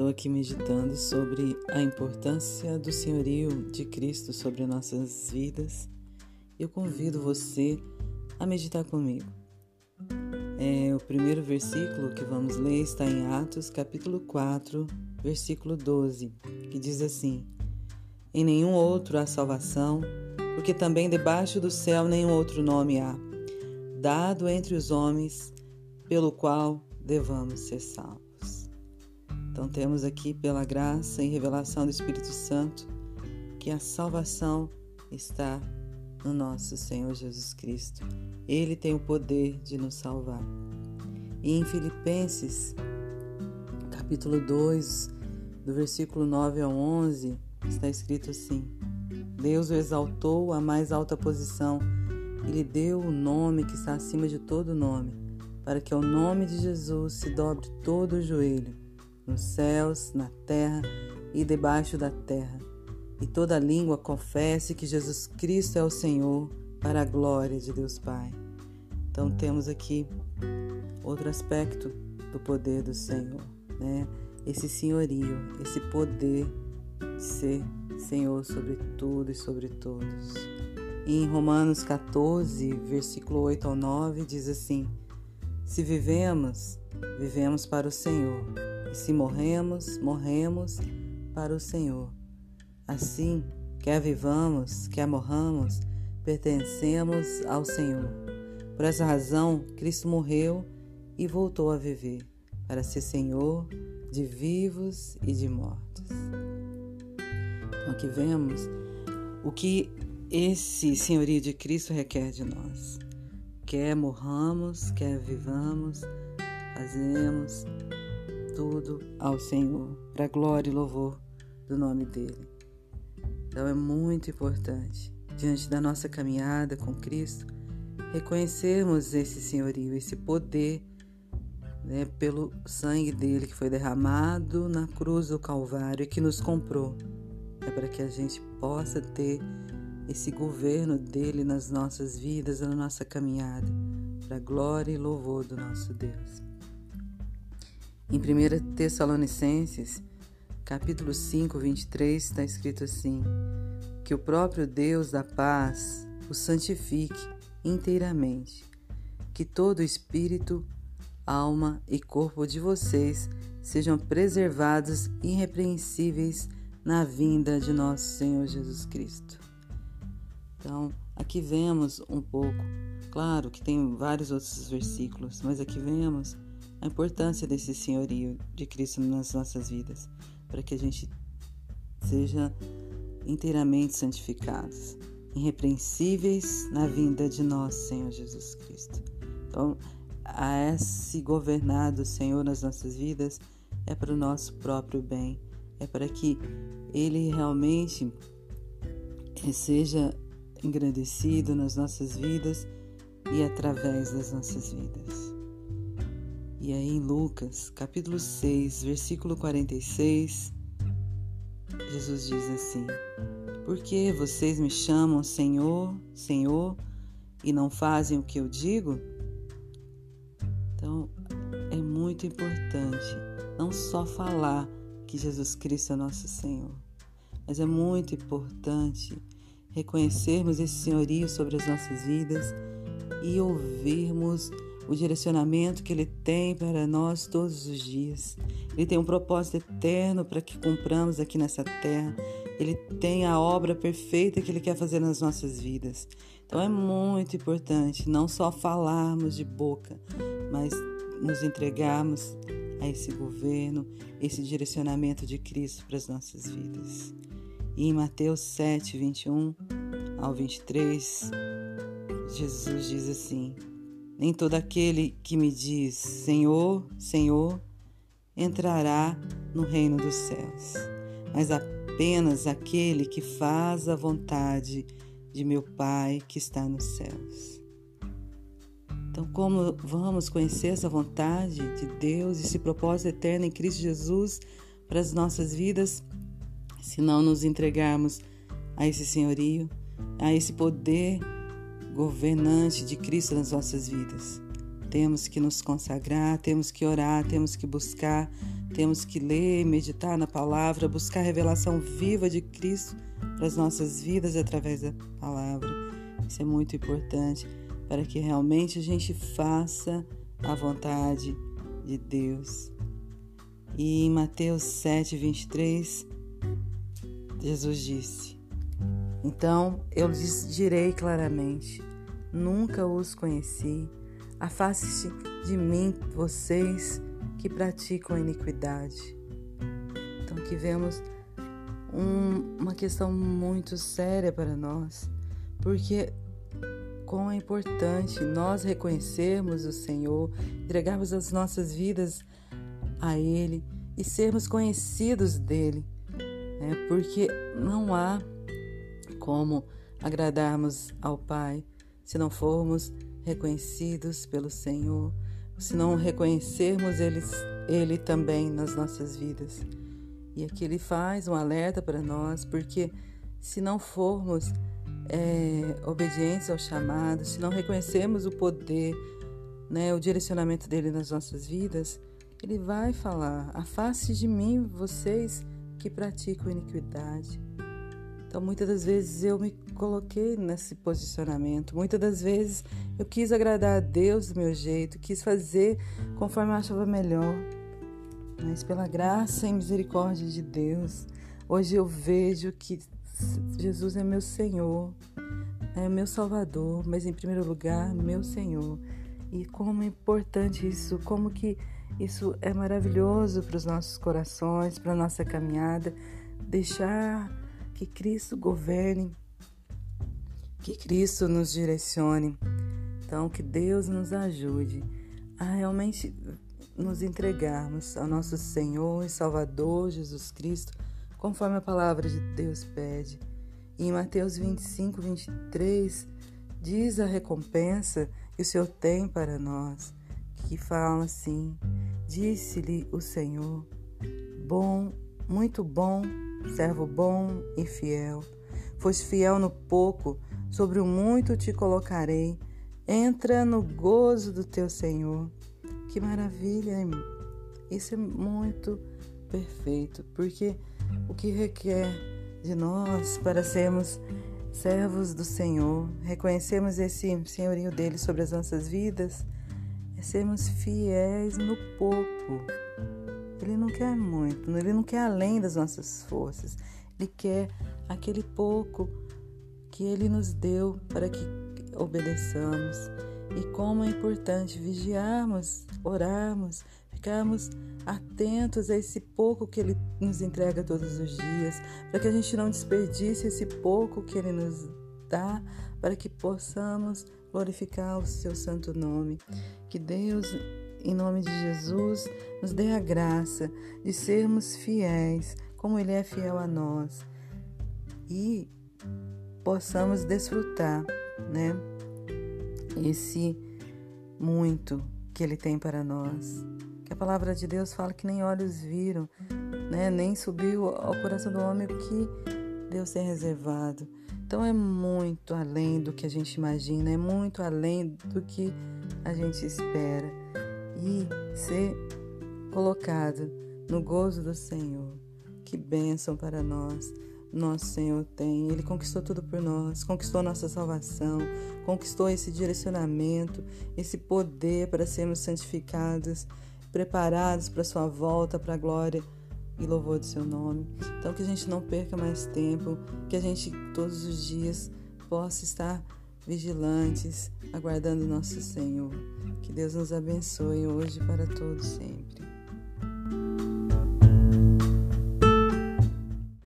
Estou aqui meditando sobre a importância do senhorio de Cristo sobre nossas vidas. Eu convido você a meditar comigo. É, o primeiro versículo que vamos ler está em Atos, capítulo 4, versículo 12, que diz assim: Em nenhum outro há salvação, porque também debaixo do céu nenhum outro nome há, dado entre os homens, pelo qual devamos ser salvos. Então, temos aqui, pela graça e revelação do Espírito Santo, que a salvação está no nosso Senhor Jesus Cristo. Ele tem o poder de nos salvar. E em Filipenses, capítulo 2, do versículo 9 ao 11, está escrito assim: Deus o exaltou à mais alta posição e lhe deu o nome que está acima de todo nome, para que ao nome de Jesus se dobre todo o joelho nos céus, na terra e debaixo da terra, e toda língua confesse que Jesus Cristo é o Senhor, para a glória de Deus Pai. Então temos aqui outro aspecto do poder do Senhor, né? Esse senhorio, esse poder de ser Senhor sobre tudo e sobre todos. Em Romanos 14, versículo 8 ao 9, diz assim: Se vivemos, vivemos para o Senhor e se morremos, morremos para o Senhor. Assim, quer vivamos, quer morramos, pertencemos ao Senhor. Por essa razão, Cristo morreu e voltou a viver, para ser Senhor de vivos e de mortos. Então, aqui vemos o que esse senhorio de Cristo requer de nós. Quer morramos, quer vivamos, fazemos tudo ao Senhor, para glória e louvor do nome dele. Então é muito importante, diante da nossa caminhada com Cristo, reconhecermos esse senhorio, esse poder, né, pelo sangue dele que foi derramado na cruz do Calvário e que nos comprou. É para que a gente possa ter esse governo dele nas nossas vidas, na nossa caminhada, para glória e louvor do nosso Deus. Em 1 Tessalonicenses, capítulo 5, 23, está escrito assim: Que o próprio Deus da paz o santifique inteiramente, que todo espírito, alma e corpo de vocês sejam preservados irrepreensíveis na vinda de nosso Senhor Jesus Cristo. Então, aqui vemos um pouco, claro que tem vários outros versículos, mas aqui vemos a importância desse senhorio de Cristo nas nossas vidas, para que a gente seja inteiramente santificados, irrepreensíveis na vinda de nosso Senhor Jesus Cristo. Então, a esse governar do Senhor nas nossas vidas é para o nosso próprio bem, é para que Ele realmente seja engrandecido nas nossas vidas e através das nossas vidas. E aí em Lucas, capítulo 6, versículo 46, Jesus diz assim: Por que vocês me chamam Senhor, Senhor, e não fazem o que eu digo? Então, é muito importante não só falar que Jesus Cristo é nosso Senhor, mas é muito importante reconhecermos esse senhorio sobre as nossas vidas e ouvirmos o direcionamento que Ele tem para nós todos os dias. Ele tem um propósito eterno para que cumpramos aqui nessa terra. Ele tem a obra perfeita que Ele quer fazer nas nossas vidas. Então é muito importante não só falarmos de boca, mas nos entregarmos a esse governo, esse direcionamento de Cristo para as nossas vidas. E em Mateus 7, 21 ao 23, Jesus diz assim: nem todo aquele que me diz Senhor, Senhor, entrará no reino dos céus, mas apenas aquele que faz a vontade de meu Pai que está nos céus. Então, como vamos conhecer essa vontade de Deus, esse propósito eterno em Cristo Jesus para as nossas vidas, se não nos entregarmos a esse senhorio, a esse poder governante de Cristo nas nossas vidas. temos que nos consagrar, temos que orar, temos que buscar, temos que ler, meditar na palavra, buscar a revelação viva de Cristo para as nossas vidas através da palavra. Isso é muito importante para que realmente a gente faça a vontade de Deus. E em Mateus 7, 23, Jesus disse: Então eu lhes direi claramente: nunca os conheci. Afaste-se de mim, vocês que praticam a iniquidade. Então, aqui vemos um, uma questão muito séria para nós, porque como é importante nós reconhecermos o Senhor, entregarmos as nossas vidas a Ele e sermos conhecidos dele, né? porque não há como agradarmos ao Pai se não formos reconhecidos pelo Senhor, se não reconhecermos ele, ele também nas nossas vidas. E aqui ele faz um alerta para nós, porque se não formos é, obedientes ao chamado, se não reconhecermos o poder, né, o direcionamento dele nas nossas vidas, ele vai falar: afaste de mim vocês que praticam iniquidade. Então, muitas das vezes eu me coloquei nesse posicionamento. Muitas das vezes eu quis agradar a Deus do meu jeito, quis fazer conforme eu achava melhor. Mas pela graça e misericórdia de Deus, hoje eu vejo que Jesus é meu Senhor, é meu Salvador, mas em primeiro lugar, meu Senhor. E como é importante isso, como que isso é maravilhoso para os nossos corações, para a nossa caminhada, deixar que Cristo governe, que Cristo nos direcione. Então, que Deus nos ajude a realmente nos entregarmos ao nosso Senhor e Salvador Jesus Cristo, conforme a palavra de Deus pede. E em Mateus 25, 23, diz a recompensa que o Senhor tem para nós, que fala assim: Disse-lhe o Senhor, bom, muito bom servo bom e fiel. Foste fiel no pouco, sobre o muito te colocarei. Entra no gozo do teu Senhor. Que maravilha! Isso é muito perfeito, porque o que requer de nós para sermos servos do Senhor, reconhecermos esse senhorio dele sobre as nossas vidas, é sermos fiéis no pouco. Ele não quer muito, ele não quer além das nossas forças. Ele quer aquele pouco que ele nos deu para que obedeçamos. E como é importante vigiarmos, orarmos, ficarmos atentos a esse pouco que ele nos entrega todos os dias, para que a gente não desperdice esse pouco que ele nos dá, para que possamos glorificar o seu santo nome. Que Deus em nome de Jesus, nos dê a graça de sermos fiéis, como Ele é fiel a nós, e possamos desfrutar, né? Esse muito que Ele tem para nós. Que a palavra de Deus fala que nem olhos viram, né? Nem subiu ao coração do homem o que Deus tem reservado. Então é muito além do que a gente imagina, é muito além do que a gente espera e ser colocado no gozo do Senhor. Que bênção para nós. Nosso Senhor tem, Ele conquistou tudo por nós, conquistou nossa salvação, conquistou esse direcionamento, esse poder para sermos santificados, preparados para a Sua volta, para a glória e louvor do Seu nome. Então, que a gente não perca mais tempo, que a gente todos os dias possa estar vigilantes, aguardando nosso Senhor. Que Deus nos abençoe hoje para todos sempre.